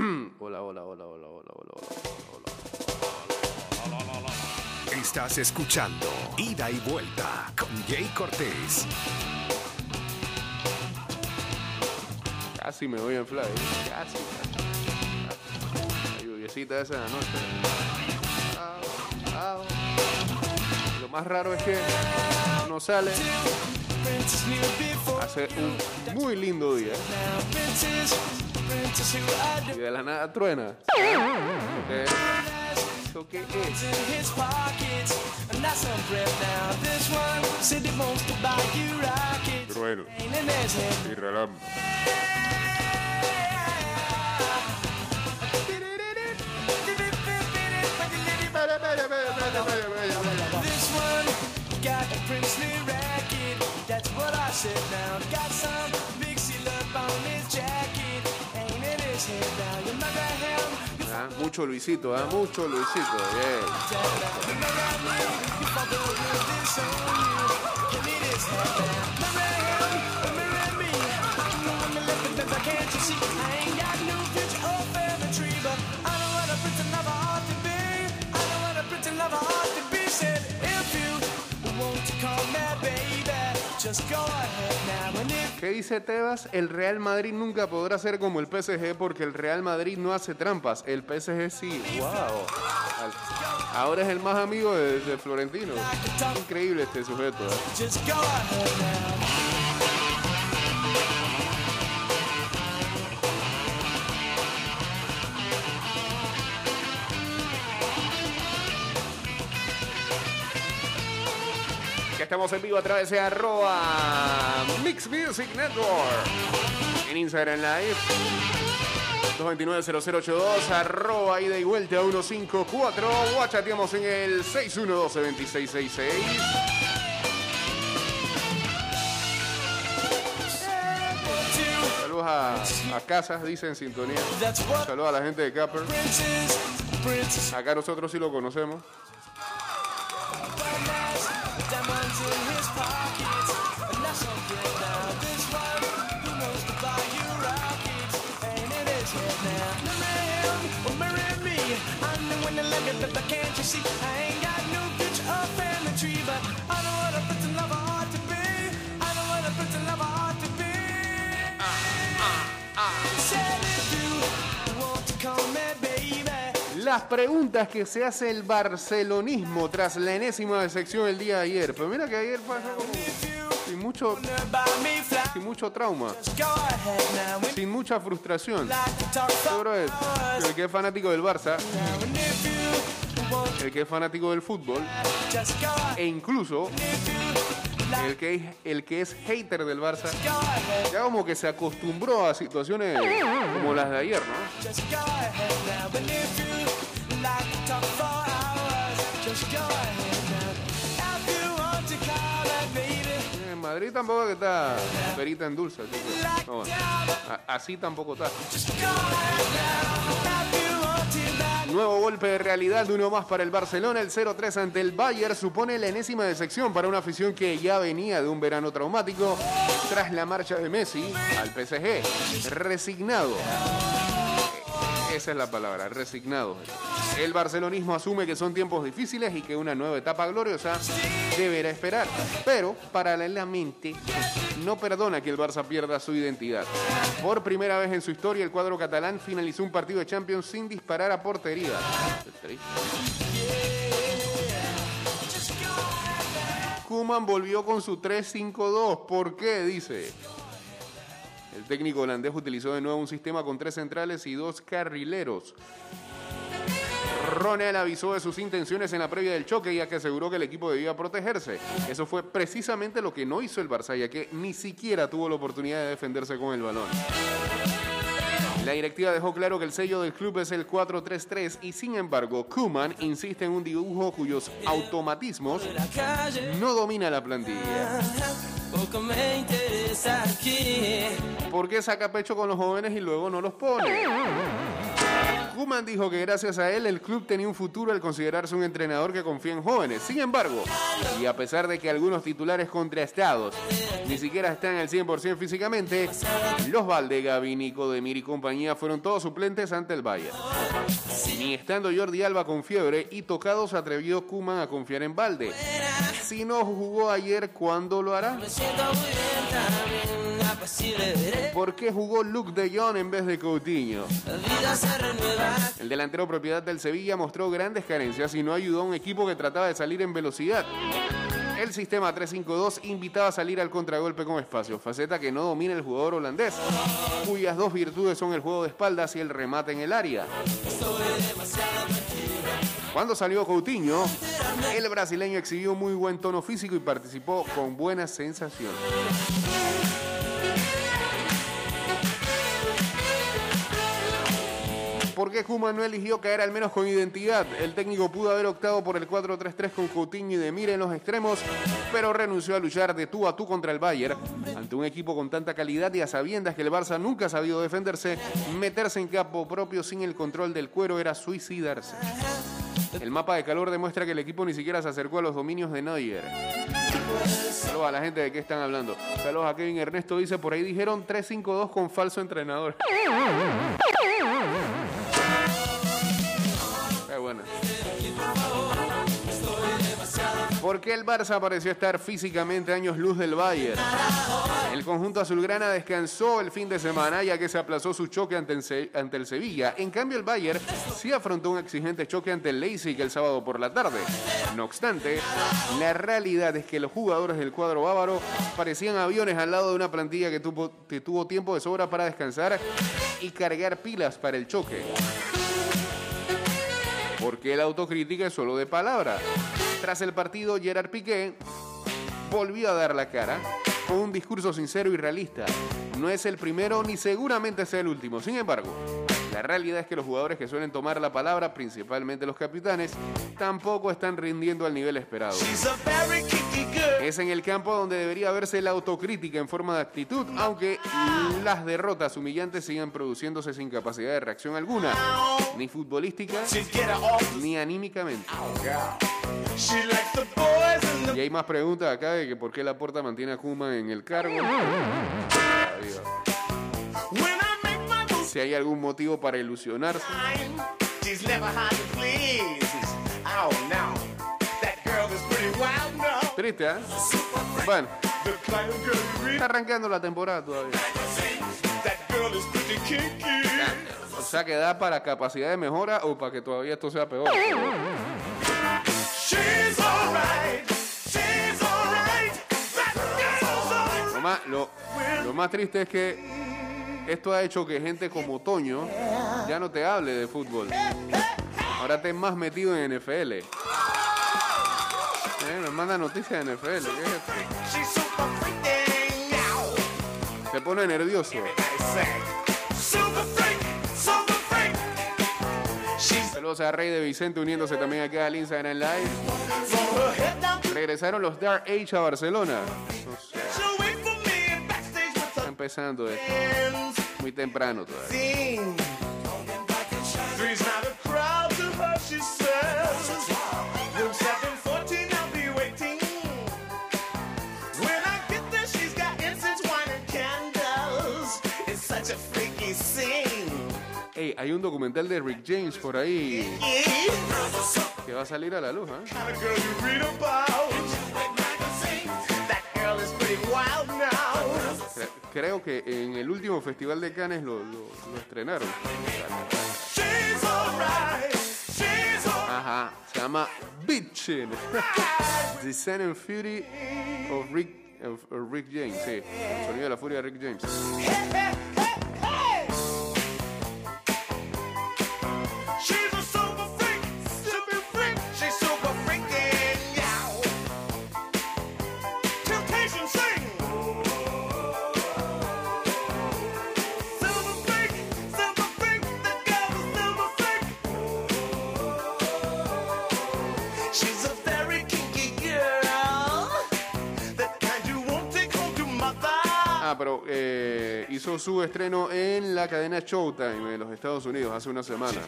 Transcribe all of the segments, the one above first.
hola, hola, hola, hola, hola, hola, hola, hola. Estás escuchando Ida y Vuelta con Jay Cortés. Casi me voy en fly. Casi, casi. La lluviecita esa de anoche. Au, au. Lo más raro es que no sale. Hace un muy lindo día. Y de la nada truena. ¿Qué? ¿Eso qué es? Trueno. Y relámpago. This one got a princely racket. You want to call me baby, just go ahead now. And if ¿Qué dice Tebas? El Real Madrid nunca podrá ser como el PSG porque el Real Madrid no hace trampas. El PSG sí. ¡Wow! Ahora es el más amigo de, de Florentino. Increíble este sujeto. ¿eh? Estamos en vivo a través de arroba Mix Music Network. En Instagram Live. 229-0082, arroba ida y vuelta 154. Guachateamos en el 612-2666. Saludos a, a Casas, dice en sintonía. Saludos a la gente de Capper. Acá nosotros sí lo conocemos. Las preguntas que se hace el barcelonismo tras la enésima decepción el día de ayer. Pero mira que ayer pasó como sin mucho, sin mucho trauma, sin mucha frustración. que flowers. el que es fanático del Barça, el que es fanático del fútbol e incluso el que es, el que es hater del Barça, ya como que se acostumbró a situaciones como las de ayer, ¿no? Madrid tampoco que está perita en dulce. así así tampoco está. Nuevo golpe de realidad de uno más para el Barcelona. El 0-3 ante el Bayern supone la enésima decepción para una afición que ya venía de un verano traumático tras la marcha de Messi al PSG. Resignado. Esa es la palabra, resignado. El barcelonismo asume que son tiempos difíciles y que una nueva etapa gloriosa deberá esperar. Pero, paralelamente, no perdona que el Barça pierda su identidad. Por primera vez en su historia, el cuadro catalán finalizó un partido de Champions sin disparar a portería. Kuman volvió con su 3-5-2. ¿Por qué? Dice. El técnico holandés utilizó de nuevo un sistema con tres centrales y dos carrileros. Ronald avisó de sus intenciones en la previa del choque ya que aseguró que el equipo debía protegerse. Eso fue precisamente lo que no hizo el Barça ya que ni siquiera tuvo la oportunidad de defenderse con el balón. La directiva dejó claro que el sello del club es el 4-3-3 y sin embargo Kuman insiste en un dibujo cuyos automatismos no domina la plantilla. Poco me interesa aquí. ¿Por qué saca pecho con los jóvenes y luego no los pone? Kuman dijo que gracias a él el club tenía un futuro al considerarse un entrenador que confía en jóvenes. Sin embargo, y a pesar de que algunos titulares contrastados ni siquiera están al 100% físicamente, los Valde, Gavi, Nico, Demir y compañía fueron todos suplentes ante el Bayern. Ni estando Jordi Alba con fiebre y tocado se atrevió Kuman a confiar en Valde. Si no jugó ayer, ¿cuándo lo hará? Me siento muy bien. ¿Por qué jugó Luke de Jong en vez de Coutinho? El delantero propiedad del Sevilla mostró grandes carencias y no ayudó a un equipo que trataba de salir en velocidad. El sistema 3-5-2 invitaba a salir al contragolpe con espacio, faceta que no domina el jugador holandés, cuyas dos virtudes son el juego de espaldas y el remate en el área. Cuando salió Coutinho, el brasileño exhibió muy buen tono físico y participó con buenas sensaciones. ¿Por qué Kuma no eligió caer al menos con identidad? El técnico pudo haber optado por el 4-3-3 con Coutinho y Demir en los extremos, pero renunció a luchar de tú a tú contra el Bayern. Ante un equipo con tanta calidad y a sabiendas que el Barça nunca ha sabido defenderse, meterse en campo propio sin el control del cuero era suicidarse. El mapa de calor demuestra que el equipo ni siquiera se acercó a los dominios de Neuer. Saludos a la gente de qué están hablando. Saludos a Kevin Ernesto, dice, por ahí dijeron 3-5-2 con falso entrenador. ¿Por qué el Barça pareció estar físicamente años luz del Bayern? El conjunto azulgrana descansó el fin de semana ya que se aplazó su choque ante el, Sevilla. En cambio, el Bayern sí afrontó un exigente choque ante el Leipzig el sábado por la tarde. No obstante, la realidad es que los jugadores del cuadro bávaro parecían aviones al lado de una plantilla que tuvo, tiempo de sobra para descansar y cargar pilas para el choque. Porque la autocrítica es solo de palabra. Tras el partido, Gerard Piqué volvió a dar la cara con un discurso sincero y realista. No es el primero ni seguramente sea el último. Sin embargo, la realidad es que los jugadores que suelen tomar la palabra, principalmente los capitanes, tampoco están rindiendo al nivel esperado. Es en el campo donde debería verse la autocrítica en forma de actitud, aunque las derrotas humillantes sigan produciéndose sin capacidad de reacción alguna, ni futbolística ni anímicamente. The Y hay más preguntas acá de que por qué la porta mantiene a Kuma en el cargo. Si hay algún motivo para ilusionarse. Triste, ¿eh? Bueno, está arrancando la temporada todavía. O sea que da para capacidad de mejora o para que todavía esto sea peor. Lo más, triste es que esto ha hecho que gente como Toño ya no te hable de fútbol. Ahora estés más metido en NFL. Eh, me manda noticias de NFL. Te pone nervioso. Saludos a Rey de Vicente uniéndose también acá al Instagram Live. Regresaron los Dark Age a Barcelona. Empezando esto. Muy temprano todavía. Scene. Three's not a crowd to her, she says. Room 714, I'll be waiting. When I get there, she's got incense, wine, and candles. It's such a freaky scene. Ey, hay un documental de Rick James por ahí que va a salir a la luz. ¿eh? Cre- Creo que en el último festival de Cannes lo, lo- lo estrenaron. Ajá, se llama Bitchin. The Sun and Fury of Rick, of- of Rick James. Sí, el sonido de la furia de Rick James. Su estreno en la cadena Showtime en los Estados Unidos hace una semana.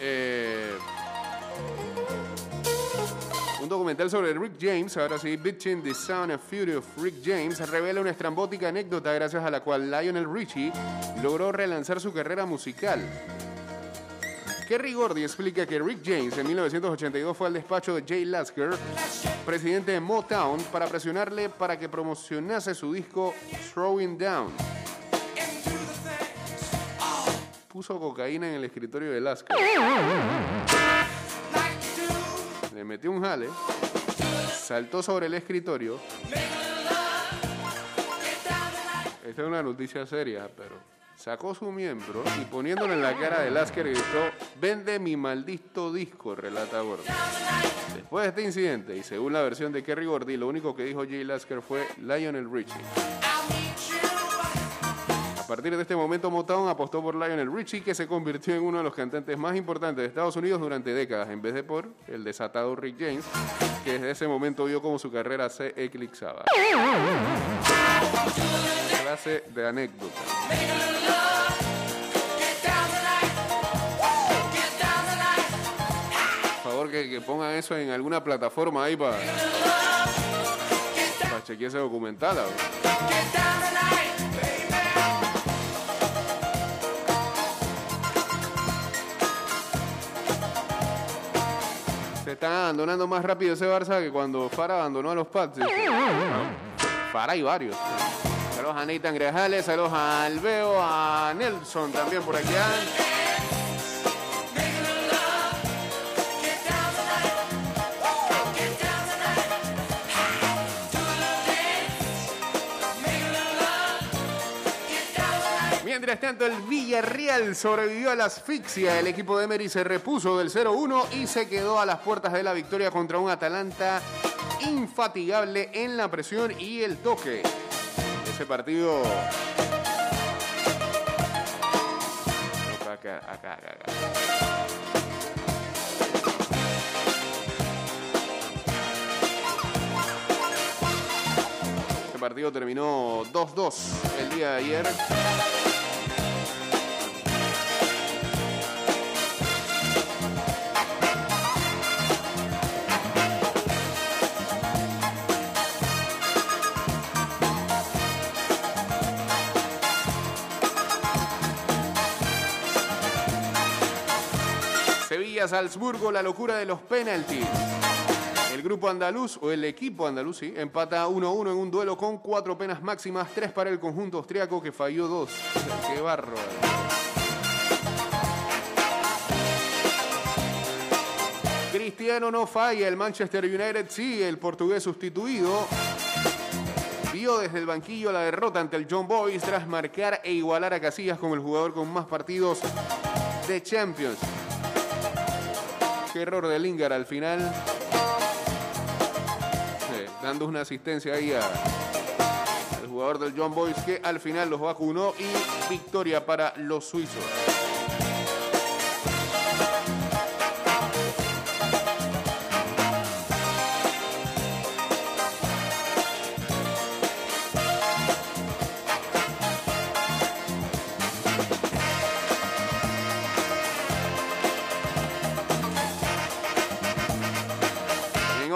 Eh, un documental sobre Rick James, ahora sí, Bitchin' the Sound and Fury of Rick James, revela una estrambótica anécdota gracias a la cual Lionel Richie logró relanzar su carrera musical. Kerry Gordy explica que Rick James en 1982 fue al despacho de Jay Lasker, presidente de Motown, para presionarle para que promocionase su disco Throwing Down. Puso cocaína en el escritorio de Lasker. Le metió un jale, saltó sobre el escritorio. Esta es una noticia seria, pero sacó su miembro y poniéndolo en la cara de Lasker gritó, vende mi maldito disco, relata Gordy. Después de este incidente, y según la versión de Kerry Gordy, lo único que dijo Jay Lasker fue Lionel Richie. A partir de este momento, Motown apostó por Lionel Richie, que se convirtió en uno de los cantantes más importantes de Estados Unidos durante décadas, en vez de por el desatado Rick James, que desde ese momento vio como su carrera se eclipsaba. Clase de anécdota. Por favor, que, pongan eso en alguna plataforma ahí para chequear ese documental. a Se están abandonando más rápido ese Barça que cuando Fara abandonó a los Pats. dice. Fara y varios. Saludos a Nathan Grajales, saludos a Alveo, a Nelson también por aquí. Mientras tanto, el Villarreal sobrevivió a la asfixia. El equipo de Emery se repuso del 0-1 y se quedó a las puertas de la victoria contra un Atalanta infatigable en la presión y el toque. Ese partido. Acá, acá, acá. Este partido terminó 2-2 el día de ayer. Salzburgo, la locura de los penaltis. El grupo andaluz, o el equipo andaluz, sí, empata 1-1 en un duelo con cuatro penas máximas, tres para el conjunto austriaco que falló dos. ¡Qué bárbaro! Cristiano no falla, el Manchester United sí, el portugués sustituido vio desde el banquillo la derrota ante el John Boys tras marcar e igualar a Casillas como el jugador con más partidos de Champions. Error de Lingard al final. Dando una asistencia ahí al jugador del John Boys que al final los vacunó y victoria para los suizos.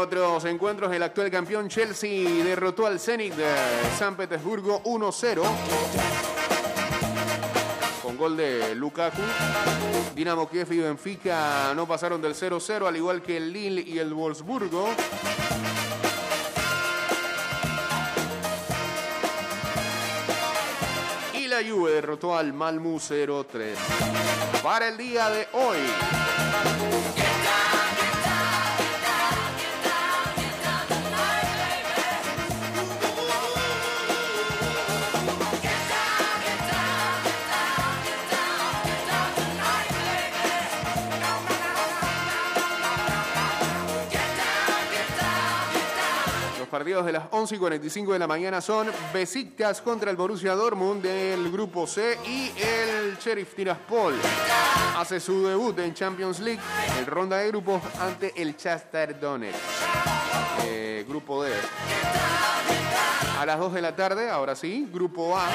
Otros encuentros, el actual campeón Chelsea derrotó al Zenit de San Petersburgo 1-0 con gol de Lukaku. Dinamo Kiev y Benfica no pasaron del 0-0, al igual que el Lille y el Wolfsburgo. Y la Juve derrotó al Malmö 0-3. Para el día de hoy. Partidos de las 11 y 45 de la mañana son Besiktas contra el Borussia Dortmund del grupo C y el Sheriff Tiraspol hace su debut en Champions League en ronda de grupos ante el Shakhtar Donetsk. Eh, grupo D. A las 2 de la tarde, ahora sí, grupo A.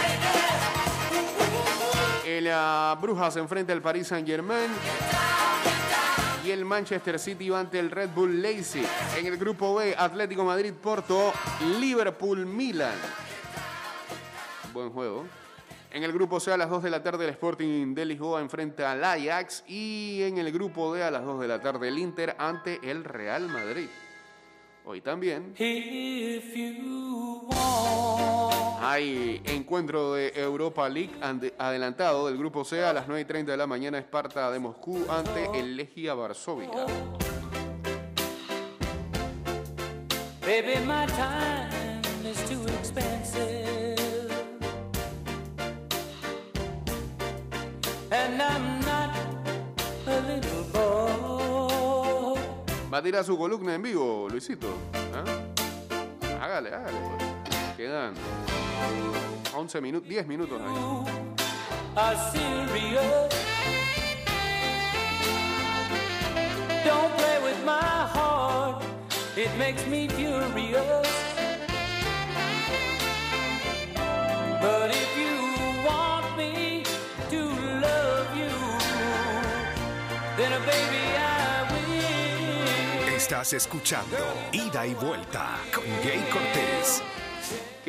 El ah, Brujas enfrenta al Paris Saint Germain el Manchester City ante el Red Bull Leipzig. En el grupo B, Atlético Madrid Porto, Liverpool Milan. Buen juego. En el grupo C a las 2 de la tarde el Sporting de Lisboa enfrenta al Ajax y en el grupo D a las 2 de la tarde el Inter ante el Real Madrid. Hoy también. Hay encuentro de Europa League adelantado del grupo C a las 9 y 30 de la mañana Esparta de Moscú ante el Legia Varsovia. Baby, my time is too expensive. And I'm not a little boy. Va a tirar su columna en vivo, Luisito. ¿Ah? Hágale, hágale. pues. Quedan 11 minutos, 10 minutos ahí. Don't play with my heart, it makes me furious. But if you want me to love you, then uh, baby I will. Estás escuchando Ida y Vuelta con Jay Cortés.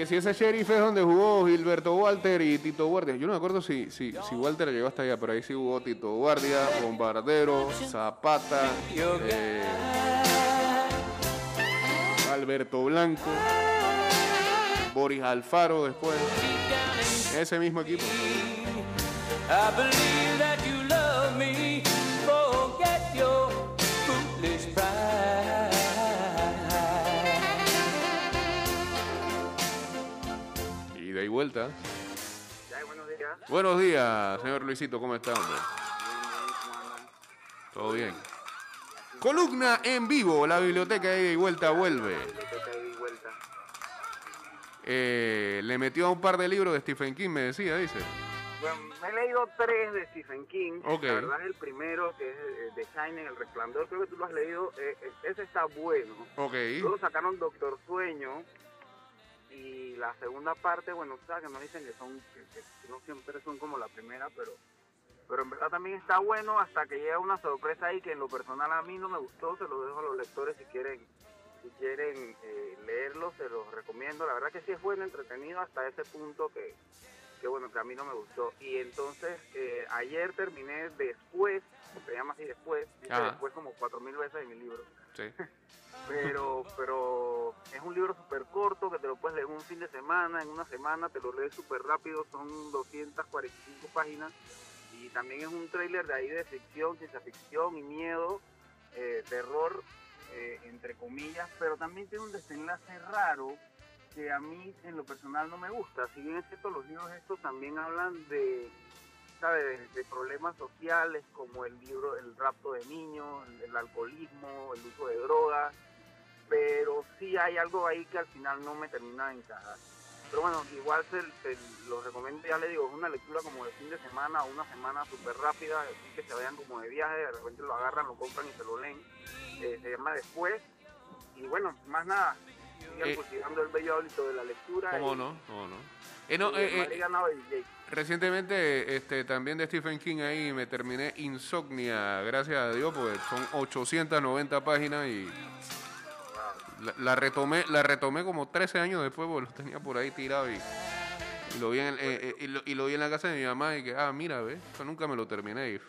Que si ese sheriff es donde jugó Gilberto Walter y Tito Guardia. Yo no me acuerdo si, si, si Walter llegó hasta allá, pero ahí sí jugó Tito Guardia, Bombardero, Zapata, eh, Alberto Blanco, Boris Alfaro después. Ese mismo equipo. Vuelta. Ya, buenos días. Buenos días, señor Luisito, ¿cómo está, hombre? Todo bien. Columna en vivo, la biblioteca de y vuelta vuelve. Eh, le metió a un par de libros de Stephen King, me decía, dice. Bueno, me he leído tres de Stephen King. La verdad es el primero, que es eh, The Shining, El Resplandor. Creo que tú lo has leído. eh, eh, ese está bueno. Ok. Luego sacaron Doctor Sueño. Y la segunda parte, bueno, o sea, que nos dicen que son, que, que- no siempre son como la primera, pero pero en verdad también está bueno hasta que llega una sorpresa ahí que en lo personal a mí no me gustó, se lo dejo a los lectores si quieren si quieren eh, leerlo, se los recomiendo. La verdad que sí es bueno, entretenido hasta ese punto que, que bueno, que a mí no me gustó. Y entonces eh, ayer terminé después, se llama así después, dice Ajá. después como cuatro mil veces en mi libro Sí. pero pero es un libro súper corto que te lo puedes leer un fin de semana, en una semana te lo lees súper rápido, son 245 páginas y también es un tráiler de ahí de ficción, ciencia ficción y miedo, eh, terror, eh, entre comillas, pero también tiene un desenlace raro que a mí en lo personal no me gusta. Si bien es cierto, los libros estos también hablan de, ¿sabes? de problemas sociales como el libro El rapto de niños, el, alcoholismo, el uso de drogas, pero sí hay algo ahí que al final no me termina de encajar. Pero bueno, igual se, se lo recomiendo, ya le digo, es una lectura como de fin de semana una semana súper rápida, así que se vayan como de viaje, de repente lo agarran, lo compran y se lo leen. Eh, se llama Después. Y bueno, más nada, sigan Eh, cultivando el bello hábito de la lectura. ¿Cómo y- no? ¿Cómo no? Eh, no, eh, eh, recientemente este, también de Stephen King ahí me terminé Insomnia, gracias a Dios, porque son 890 páginas y la, la retomé la retomé como 13 años después, porque lo tenía por ahí tirado y, y lo, vi en, eh, eh, y, lo, y lo vi en la casa de mi mamá y que, ah, mira, ve, nunca me lo terminé y.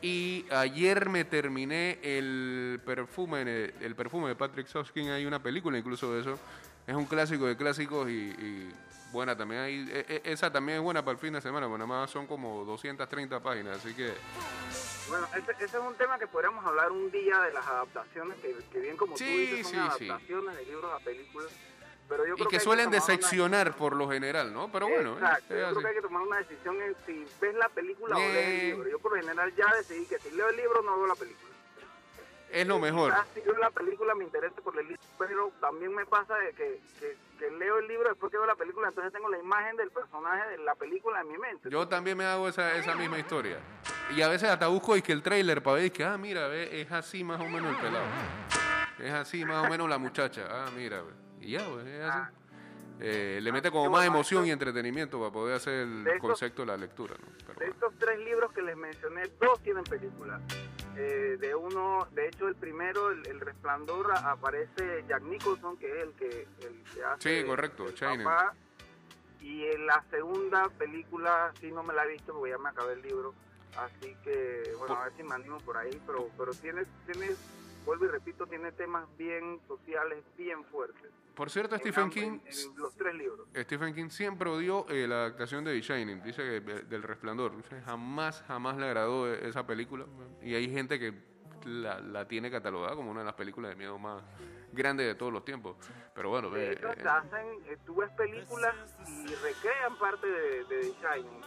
Y ayer me terminé el perfume, el, perfume de Patrick Soskin, hay una película incluso de eso. Es un clásico de clásicos y, y buena también. Hay, e- e- esa también es buena para el fin de semana, bueno, nada más son como 230 páginas, así que... Bueno, ese, ese es un tema que podríamos hablar un día de las adaptaciones, que, que bien como Sí, tú dices, son sí, sí. adaptaciones de libros a películas. Pero yo Y que suelen una- decepcionar por lo general, ¿no? Pero bueno, Exacto, yo así. creo que hay que tomar una decisión en si ves la película o lees Eh. el libro. Yo por lo general ya decidí que si leo el libro no veo la película. es lo mejor. Ya si yo la película me interesa por el libro, pero también me pasa de que, que, que leo el libro después que veo la película, entonces tengo la imagen del personaje de la película en mi mente. Yo también me hago esa, esa misma historia. Y a veces hasta busco y que el trailer para ver que, ah, mira, ve, es así más o menos el pelado. Es así más o menos la muchacha. Ah, mira, ve. Y ya, pues, es así. Eh, le mete como más emoción y entretenimiento para poder hacer el De estos- concepto de la lectura, ¿no? Pero De estos tres libros que les mencioné, dos tienen película. Eh, de uno, de hecho, el primero, El, El Resplandor, aparece Jack Nicholson, que es el que, el que hace. Sí, correcto, el papá. Y en la segunda película, sí no me la he visto porque ya me acabé el libro. Así que, bueno, a ver si me animo por ahí. Pero, pero tiene, tiene, vuelvo y repito, tiene temas bien sociales, bien fuertes. Por cierto, En Stephen King, en- los tres libros. Stephen King siempre odió eh, la adaptación de The Shining, dice que de- del Resplandor. Dice, Jamás, jamás le agradó e- esa película. Y hay gente que la, la tiene catalogada como una de las películas de miedo más grandes de todos los tiempos. Pero bueno, De eh, hecho, eh, hacen, eh, tú ves películas y recrean parte de, de The Shining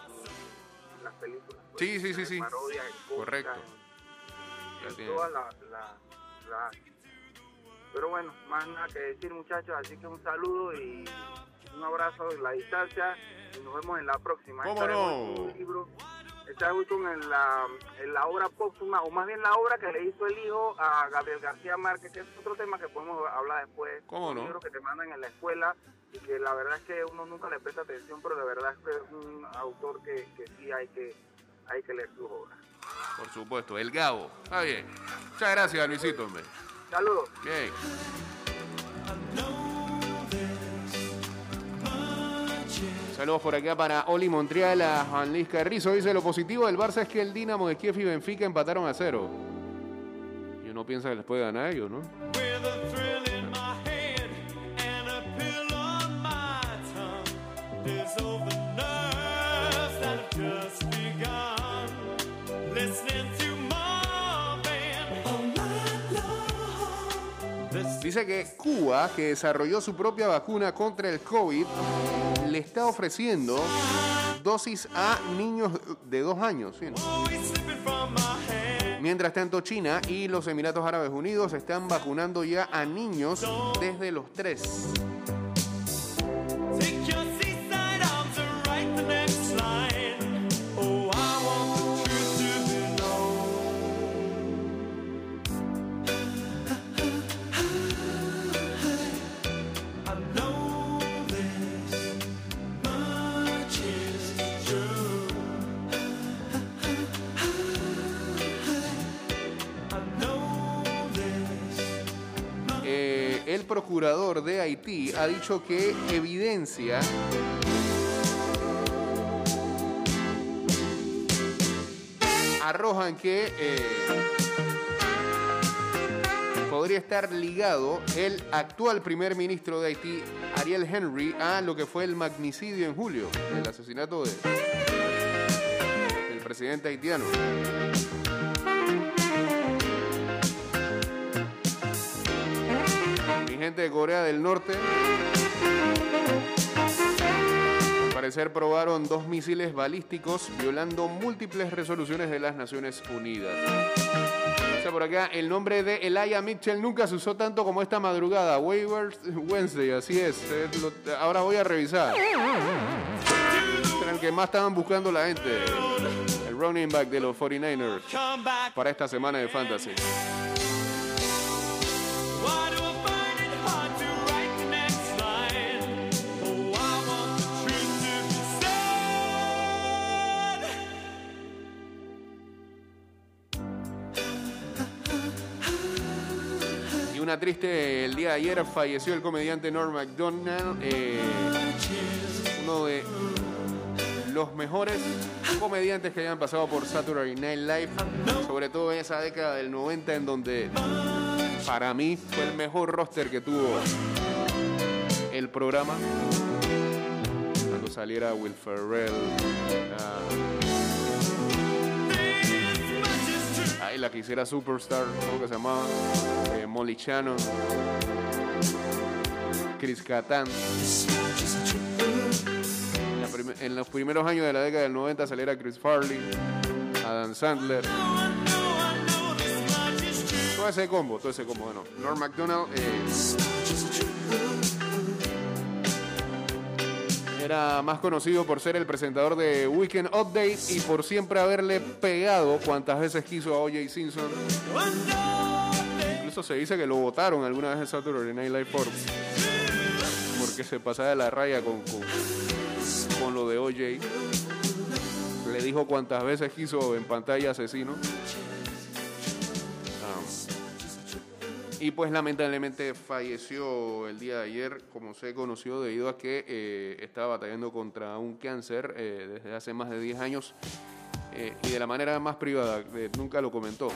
las películas. pues, Sí, sí, sí, sí. parodias, Correcto. en- Ya En tiene. toda la, la, Pero bueno, más nada que decir, muchachos. Así que un saludo y un abrazo en la distancia. Y nos vemos en la próxima. ¿Cómo no? un libro- voy con en la, en la obra póstuma, o más bien la obra que le hizo el hijo a Gabriel García Márquez, que es otro tema que podemos hablar después. ¿Cómo Un no? libro que te mandan en la escuela y que la verdad es que uno nunca le presta atención, pero de verdad es que es un autor que, que sí hay que, hay que leer sus obras. Por supuesto, el Gabo. Está bien. Muchas gracias, Luisito. hombre. Saludos. Bien. Saludos por acá para Oli Montreal, a Juan Luis Carrizo. Dice, lo positivo del Barça es que el Dinamo de Kiev y Benfica empataron a cero. Y uno piensa que les puede ganar a ellos, ¿no? Dice que Cuba, que desarrolló su propia vacuna contra el COVID, le está ofreciendo dosis a niños de dos años. Mientras tanto, China y los Emiratos Árabes Unidos están vacunando ya a niños desde los tres. Ha dicho que evidencia arrojan que eh, podría estar ligado el actual primer ministro de Haití, Ariel Henry, a lo que fue el magnicidio en julio, el asesinato de, del presidente haitiano. Gente de Corea del Norte. Al parecer probaron dos misiles balísticos violando múltiples resoluciones de las Naciones Unidas. O sea, por acá, el nombre de Elijah Mitchell nunca se usó tanto como esta madrugada. Waivers Wednesday, así es. Eh, ahora voy a revisar. Era el que más estaban buscando la gente. El running back de los 49ers Come back. para esta semana de Fantasy. Triste, el día de ayer falleció el comediante Norm MacDonald, eh, uno de los mejores comediantes que hayan pasado por Saturday Night Live, sobre todo en esa década del 90 en donde para mí fue el mejor roster que tuvo el programa. Cuando saliera Will Ferrell, la que hiciera Superstar, ¿cómo que se llamaba? Eh, Molly Shannon, Chris Kattan. En, los primeros años de la década del 90 saliera Chris Farley, Adam Sandler. Toda ese combo, todo ese combo. Bueno, Norm MacDonald eh, era más conocido por ser el presentador de Weekend Update y por siempre haberle pegado cuantas veces quiso a O.J. Simpson. Incluso se dice que lo votaron alguna vez en Saturday Night Live por porque se pasaba de la raya con, con, con lo de O.J. Le dijo cuantas veces quiso en pantalla asesino. Y pues lamentablemente falleció el día de ayer, como se conoció, debido a que eh, estaba batallando contra un cáncer eh, desde hace más de 10 años eh, y de la manera más privada, nunca lo comentó.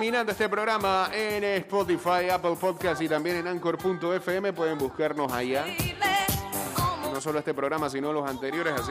Terminando este programa en Spotify, Apple Podcast y también en Anchor.fm. Pueden buscarnos allá. No solo este programa, sino los anteriores. Así